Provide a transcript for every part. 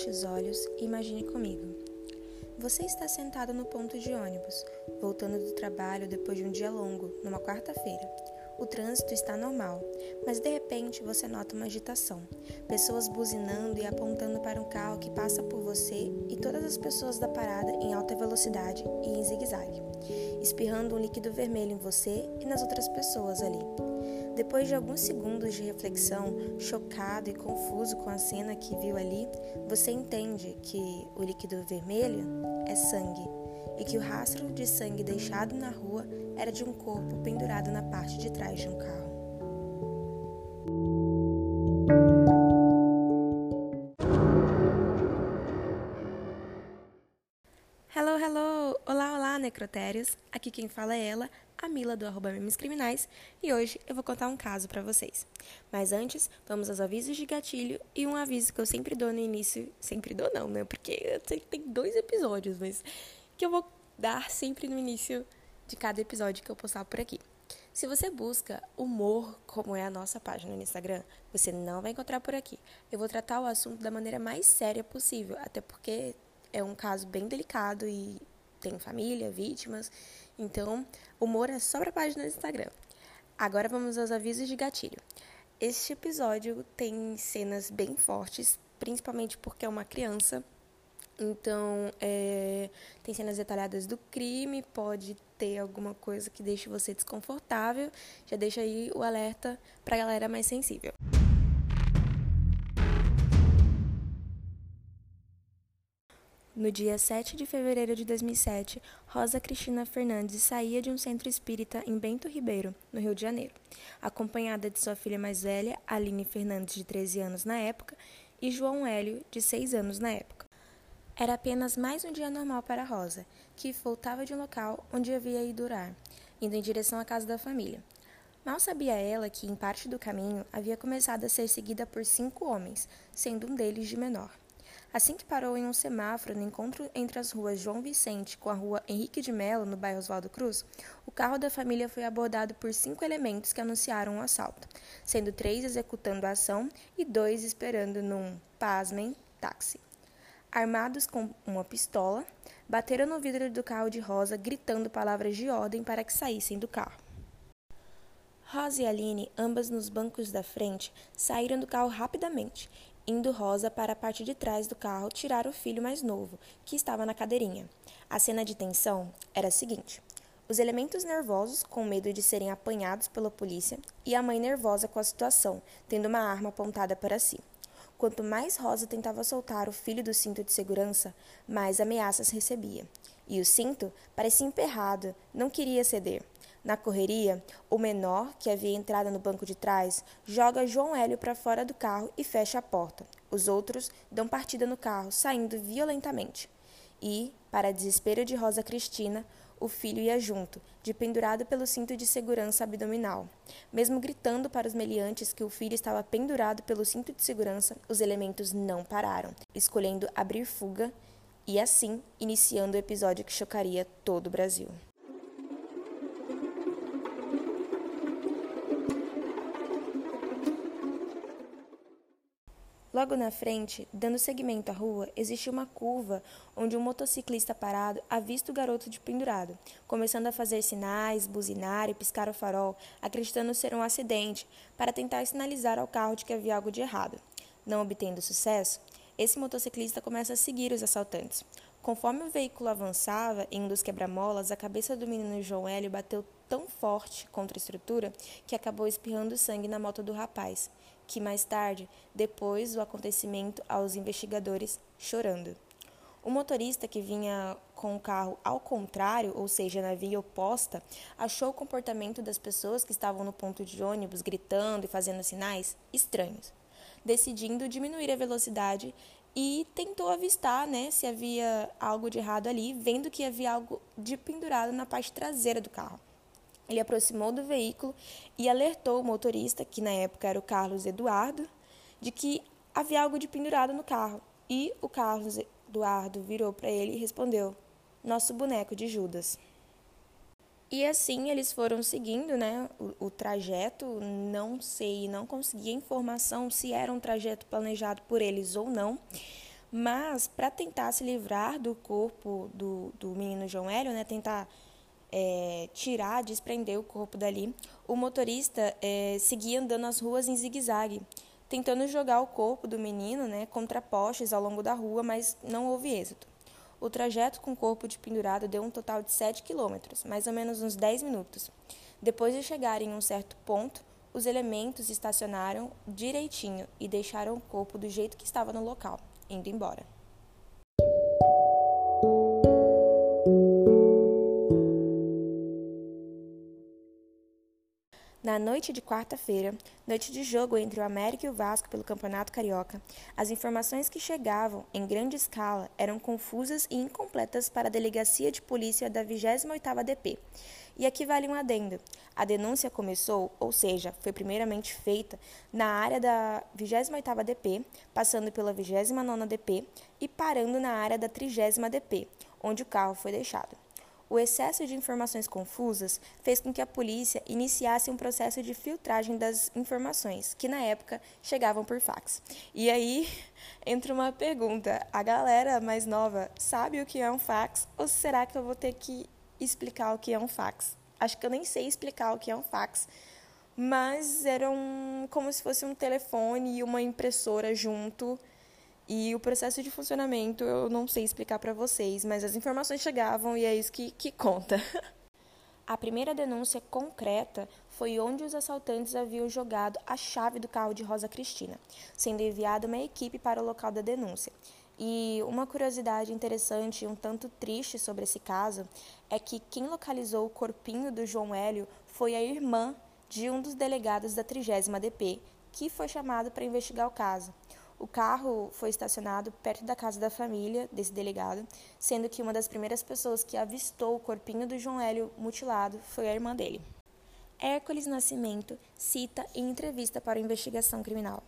Feche os olhos e imagine comigo. Você está sentado no ponto de ônibus, voltando do trabalho depois de um dia longo, numa quarta-feira. O trânsito está normal, mas de repente você nota uma agitação. Pessoas buzinando e apontando para um carro que passa por você e todas as pessoas da parada em alta velocidade e em zigue-zague, espirrando um líquido vermelho em você e nas outras pessoas ali. Depois de alguns segundos de reflexão, chocado e confuso com a cena que viu ali, você entende que o líquido vermelho é sangue e que o rastro de sangue deixado na rua era de um corpo pendurado na parte de trás de um carro. Hello, hello! Olá, olá, necrotérios! Aqui quem fala é ela, a Mila do arroba Memes Criminais, e hoje eu vou contar um caso para vocês. Mas antes, vamos aos avisos de gatilho e um aviso que eu sempre dou no início, sempre dou não, né? Porque tem dois episódios, mas que eu vou dar sempre no início de cada episódio que eu postar por aqui. Se você busca humor, como é a nossa página no Instagram, você não vai encontrar por aqui. Eu vou tratar o assunto da maneira mais séria possível, até porque é um caso bem delicado e tem família, vítimas. Então, humor é só para a página do Instagram. Agora vamos aos avisos de gatilho. Este episódio tem cenas bem fortes, principalmente porque é uma criança então, é, tem cenas detalhadas do crime, pode ter alguma coisa que deixe você desconfortável. Já deixa aí o alerta para a galera mais sensível. No dia 7 de fevereiro de 2007, Rosa Cristina Fernandes saía de um centro espírita em Bento Ribeiro, no Rio de Janeiro, acompanhada de sua filha mais velha, Aline Fernandes, de 13 anos na época, e João Hélio, de 6 anos na época. Era apenas mais um dia normal para Rosa, que voltava de um local onde havia ido orar, indo em direção à casa da família. Mal sabia ela que, em parte do caminho, havia começado a ser seguida por cinco homens, sendo um deles de menor. Assim que parou em um semáforo no encontro entre as ruas João Vicente com a rua Henrique de Melo, no bairro Oswaldo Cruz, o carro da família foi abordado por cinco elementos que anunciaram o um assalto, sendo três executando a ação e dois esperando num, pasmem, táxi armados com uma pistola, bateram no vidro do carro de Rosa, gritando palavras de ordem para que saíssem do carro. Rosa e Aline, ambas nos bancos da frente, saíram do carro rapidamente, indo Rosa para a parte de trás do carro tirar o filho mais novo, que estava na cadeirinha. A cena de tensão era a seguinte: os elementos nervosos, com medo de serem apanhados pela polícia, e a mãe nervosa com a situação, tendo uma arma apontada para si. Quanto mais Rosa tentava soltar o filho do cinto de segurança, mais ameaças recebia. E o cinto parecia emperrado, não queria ceder. Na correria, o menor, que havia entrado no banco de trás, joga João Hélio para fora do carro e fecha a porta. Os outros dão partida no carro, saindo violentamente. E, para desespero de Rosa Cristina, o filho ia junto, de pendurado pelo cinto de segurança abdominal. Mesmo gritando para os meliantes que o filho estava pendurado pelo cinto de segurança, os elementos não pararam, escolhendo abrir fuga e assim iniciando o episódio que chocaria todo o Brasil. Logo na frente, dando seguimento à rua, existe uma curva onde um motociclista parado avista o garoto de pendurado, começando a fazer sinais, buzinar e piscar o farol, acreditando ser um acidente, para tentar sinalizar ao carro de que havia algo de errado. Não obtendo sucesso, esse motociclista começa a seguir os assaltantes. Conforme o veículo avançava em um dos quebra-molas, a cabeça do menino João Hélio bateu tão forte contra a estrutura que acabou espirrando sangue na moto do rapaz que mais tarde, depois do acontecimento, aos investigadores chorando. O motorista que vinha com o carro ao contrário, ou seja, na via oposta, achou o comportamento das pessoas que estavam no ponto de ônibus gritando e fazendo sinais estranhos, decidindo diminuir a velocidade e tentou avistar, né, se havia algo de errado ali, vendo que havia algo de pendurado na parte traseira do carro. Ele aproximou do veículo e alertou o motorista, que na época era o Carlos Eduardo, de que havia algo de pendurado no carro. E o Carlos Eduardo virou para ele e respondeu: Nosso boneco de Judas. E assim eles foram seguindo né, o, o, trajeto. Não sei, não consegui informação se era um trajeto planejado por eles ou não, Mas, para tentar se livrar do corpo do, do menino João Hélio, né, tentar é, tirar, desprender o corpo dali, o motorista é, seguia andando as ruas em zigue-zague, tentando jogar o corpo do menino né, contra postes ao longo da rua, mas não houve êxito. O trajeto com o corpo de pendurado deu um total de 7 quilômetros, mais ou menos uns 10 minutos. Depois de chegarem em um certo ponto, os elementos estacionaram direitinho e deixaram o corpo do jeito que estava no local, indo embora. Noite de quarta-feira, noite de jogo entre o América e o Vasco pelo Campeonato Carioca, as informações que chegavam em grande escala eram confusas e incompletas para a Delegacia de Polícia da 28ª DP. E aqui vale um adendo. A denúncia começou, ou seja, foi primeiramente feita na área da 28ª DP, passando pela 29ª DP e parando na área da 30ª DP, onde o carro foi deixado. O excesso de informações confusas fez com que a polícia iniciasse um processo de filtragem das informações, que na época chegavam por fax. E aí entra uma pergunta: a galera mais nova sabe o que é um fax ou será que eu vou ter que explicar o que é um fax? Acho que eu nem sei explicar o que é um fax, mas era um, como se fosse um telefone e uma impressora junto e o processo de funcionamento eu não sei explicar para vocês, mas as informações chegavam e é isso que, que conta. A primeira denúncia concreta foi onde os assaltantes haviam jogado a chave do carro de Rosa Cristina, sendo enviada uma equipe para o local da denúncia. E uma curiosidade interessante e um tanto triste sobre esse caso é que quem localizou o corpinho do João Hélio foi a irmã de um dos delegados da 30 DP, que foi chamado para investigar o caso. O carro foi estacionado perto da casa da família desse delegado, sendo que uma das primeiras pessoas que avistou o corpinho do João Hélio mutilado foi a irmã dele. Hércules Nascimento cita em entrevista para a investigação criminal: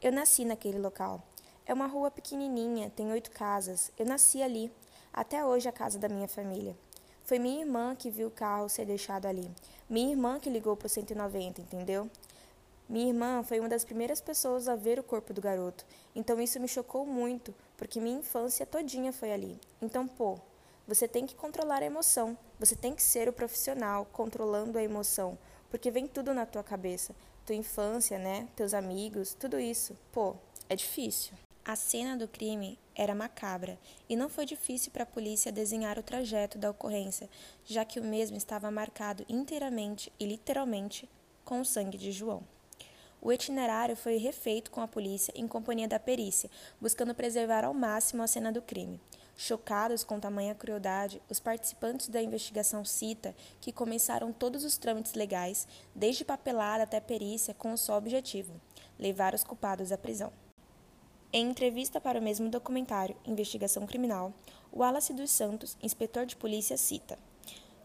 Eu nasci naquele local. É uma rua pequenininha, tem oito casas. Eu nasci ali. Até hoje a casa da minha família. Foi minha irmã que viu o carro ser deixado ali. Minha irmã que ligou para o 190, entendeu? Minha irmã foi uma das primeiras pessoas a ver o corpo do garoto, então isso me chocou muito, porque minha infância todinha foi ali. Então, pô, você tem que controlar a emoção, você tem que ser o profissional controlando a emoção, porque vem tudo na tua cabeça. Tua infância, né? Teus amigos, tudo isso. Pô, é difícil. A cena do crime era macabra e não foi difícil para a polícia desenhar o trajeto da ocorrência, já que o mesmo estava marcado inteiramente e literalmente com o sangue de João. O itinerário foi refeito com a polícia em companhia da perícia, buscando preservar ao máximo a cena do crime. Chocados com tamanha crueldade, os participantes da investigação cita que começaram todos os trâmites legais, desde papelada até perícia, com o só objetivo: levar os culpados à prisão. Em entrevista para o mesmo documentário Investigação Criminal, Wallace dos Santos, inspetor de polícia, cita: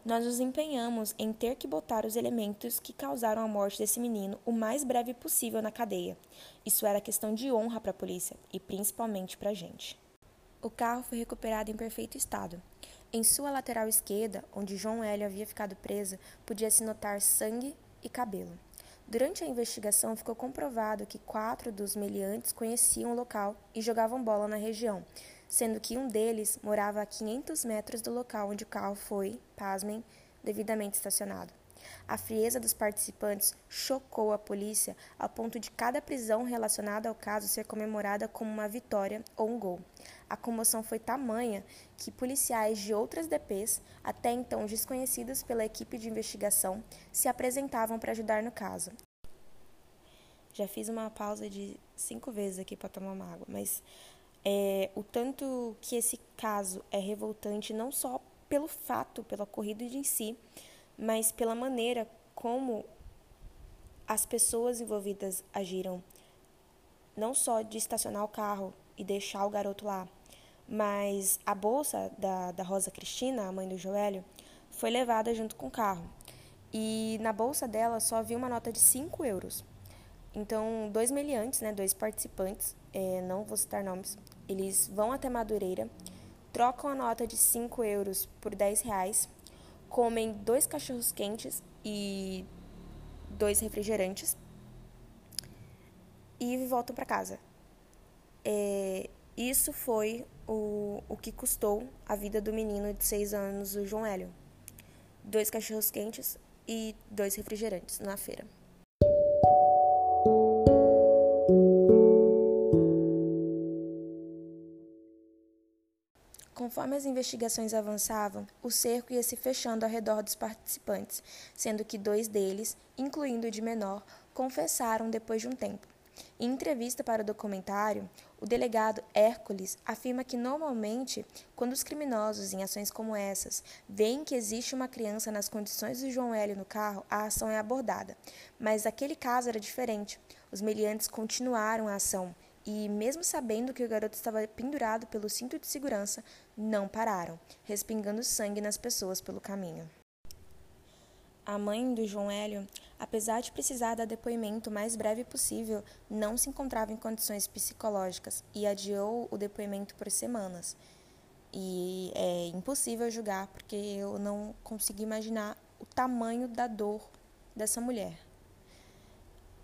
nós nos empenhamos em ter que botar os elementos que causaram a morte desse menino o mais breve possível na cadeia. Isso era questão de honra para a polícia e principalmente para a gente. O carro foi recuperado em perfeito estado. Em sua lateral esquerda, onde João Hélio havia ficado preso, podia-se notar sangue e cabelo. Durante a investigação, ficou comprovado que quatro dos meliantes conheciam o local e jogavam bola na região, sendo que um deles morava a 500 metros do local onde o carro foi, pasmem, devidamente estacionado. A frieza dos participantes chocou a polícia ao ponto de cada prisão relacionada ao caso ser comemorada como uma vitória ou um gol. A comoção foi tamanha que policiais de outras DPs, até então desconhecidos pela equipe de investigação, se apresentavam para ajudar no caso. Já fiz uma pausa de cinco vezes aqui para tomar uma água, mas é, o tanto que esse caso é revoltante, não só pelo fato, pelo ocorrido em si, mas pela maneira como as pessoas envolvidas agiram. Não só de estacionar o carro e deixar o garoto lá, mas a bolsa da, da Rosa Cristina, a mãe do Joelho, foi levada junto com o carro. E na bolsa dela só havia uma nota de 5 euros. Então, dois meliantes, né, dois participantes, é, não vou citar nomes, eles vão até Madureira, trocam a nota de 5 euros por 10 reais, comem dois cachorros quentes e dois refrigerantes e voltam para casa. É, Isso foi o, o que custou a vida do menino de seis anos, o João Hélio. Dois cachorros quentes e dois refrigerantes na feira. Conforme as investigações avançavam, o cerco ia se fechando ao redor dos participantes, sendo que dois deles, incluindo o de menor, confessaram depois de um tempo. Em entrevista para o documentário, o delegado Hércules afirma que normalmente, quando os criminosos em ações como essas veem que existe uma criança nas condições do João Hélio no carro, a ação é abordada. Mas aquele caso era diferente. Os meliantes continuaram a ação e, mesmo sabendo que o garoto estava pendurado pelo cinto de segurança, não pararam, respingando sangue nas pessoas pelo caminho. A mãe do João Hélio, apesar de precisar dar depoimento o mais breve possível, não se encontrava em condições psicológicas e adiou o depoimento por semanas. E é impossível julgar porque eu não consegui imaginar o tamanho da dor dessa mulher.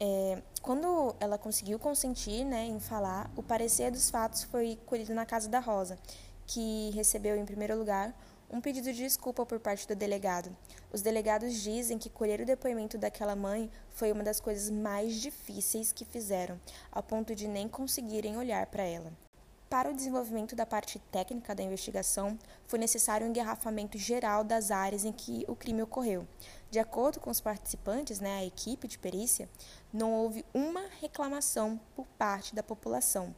É, quando ela conseguiu consentir né, em falar, o parecer dos fatos foi colhido na casa da Rosa, que recebeu, em primeiro lugar, um pedido de desculpa por parte do delegado. Os delegados dizem que colher o depoimento daquela mãe foi uma das coisas mais difíceis que fizeram, a ponto de nem conseguirem olhar para ela. Para o desenvolvimento da parte técnica da investigação, foi necessário um engarrafamento geral das áreas em que o crime ocorreu. De acordo com os participantes, né, a equipe de perícia, não houve uma reclamação por parte da população.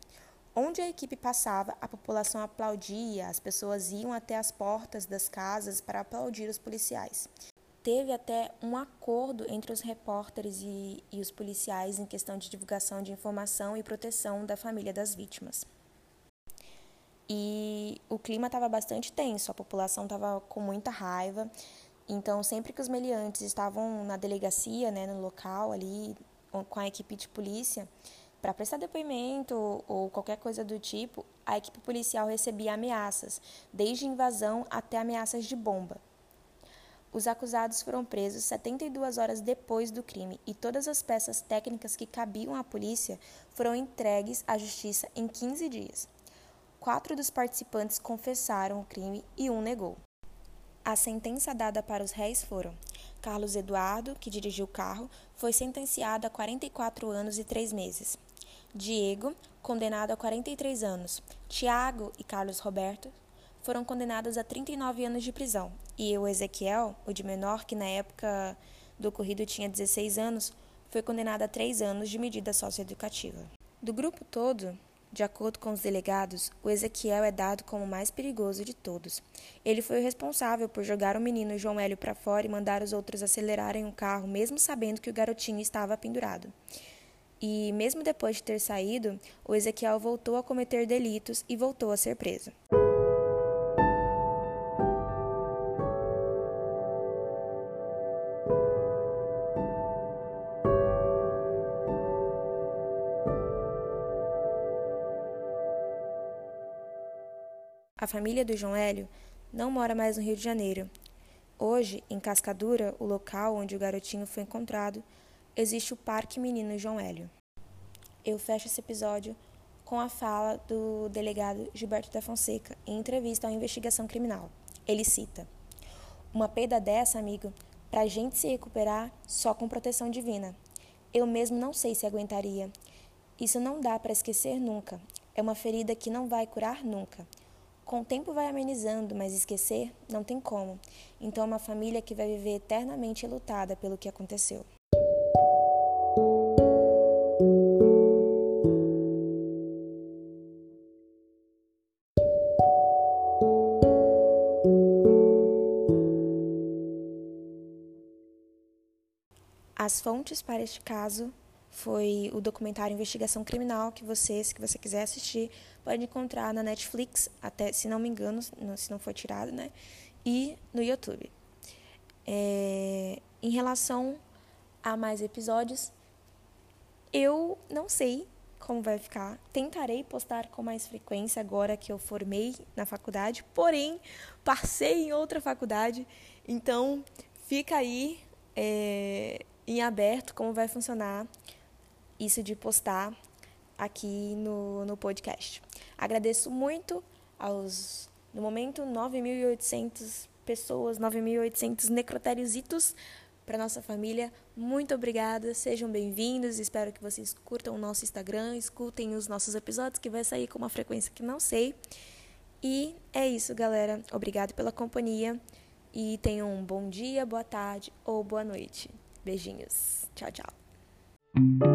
Onde a equipe passava, a população aplaudia, as pessoas iam até as portas das casas para aplaudir os policiais. Teve até um acordo entre os repórteres e, e os policiais em questão de divulgação de informação e proteção da família das vítimas. E o clima estava bastante tenso, a população estava com muita raiva. Então, sempre que os meliantes estavam na delegacia, né, no local ali, com a equipe de polícia, para prestar depoimento ou qualquer coisa do tipo, a equipe policial recebia ameaças, desde invasão até ameaças de bomba. Os acusados foram presos 72 horas depois do crime e todas as peças técnicas que cabiam à polícia foram entregues à justiça em 15 dias. Quatro dos participantes confessaram o crime e um negou. A sentença dada para os réis foram: Carlos Eduardo, que dirigiu o carro, foi sentenciado a 44 anos e 3 meses. Diego, condenado a 43 anos. Tiago e Carlos Roberto foram condenados a 39 anos de prisão. E o Ezequiel, o de menor, que na época do ocorrido tinha 16 anos, foi condenado a 3 anos de medida socioeducativa. Do grupo todo, de acordo com os delegados, o Ezequiel é dado como o mais perigoso de todos. Ele foi o responsável por jogar o menino João Hélio para fora e mandar os outros acelerarem o carro, mesmo sabendo que o garotinho estava pendurado. E, mesmo depois de ter saído, o Ezequiel voltou a cometer delitos e voltou a ser preso. A família do João Hélio não mora mais no Rio de Janeiro. Hoje, em Cascadura, o local onde o garotinho foi encontrado, existe o Parque Menino João Hélio. Eu fecho esse episódio com a fala do delegado Gilberto da Fonseca em entrevista à investigação criminal. Ele cita: Uma perda dessa, amigo, pra gente se recuperar só com proteção divina. Eu mesmo não sei se aguentaria. Isso não dá para esquecer nunca. É uma ferida que não vai curar nunca. Com o tempo vai amenizando, mas esquecer não tem como. Então é uma família que vai viver eternamente lutada pelo que aconteceu. As fontes para este caso foi o documentário Investigação Criminal que você, se você quiser assistir, pode encontrar na Netflix, até se não me engano, se não for tirado, né? E no YouTube. É, em relação a mais episódios, eu não sei como vai ficar. Tentarei postar com mais frequência agora que eu formei na faculdade, porém passei em outra faculdade, então fica aí. É, em aberto como vai funcionar isso de postar aqui no, no podcast. Agradeço muito aos, no momento, 9.800 pessoas, 9.800 necrotériositos para nossa família. Muito obrigada, sejam bem-vindos. Espero que vocês curtam o nosso Instagram, escutem os nossos episódios que vai sair com uma frequência que não sei. E é isso, galera. Obrigado pela companhia e tenham um bom dia, boa tarde ou boa noite. Beijinhos. Tchau, tchau.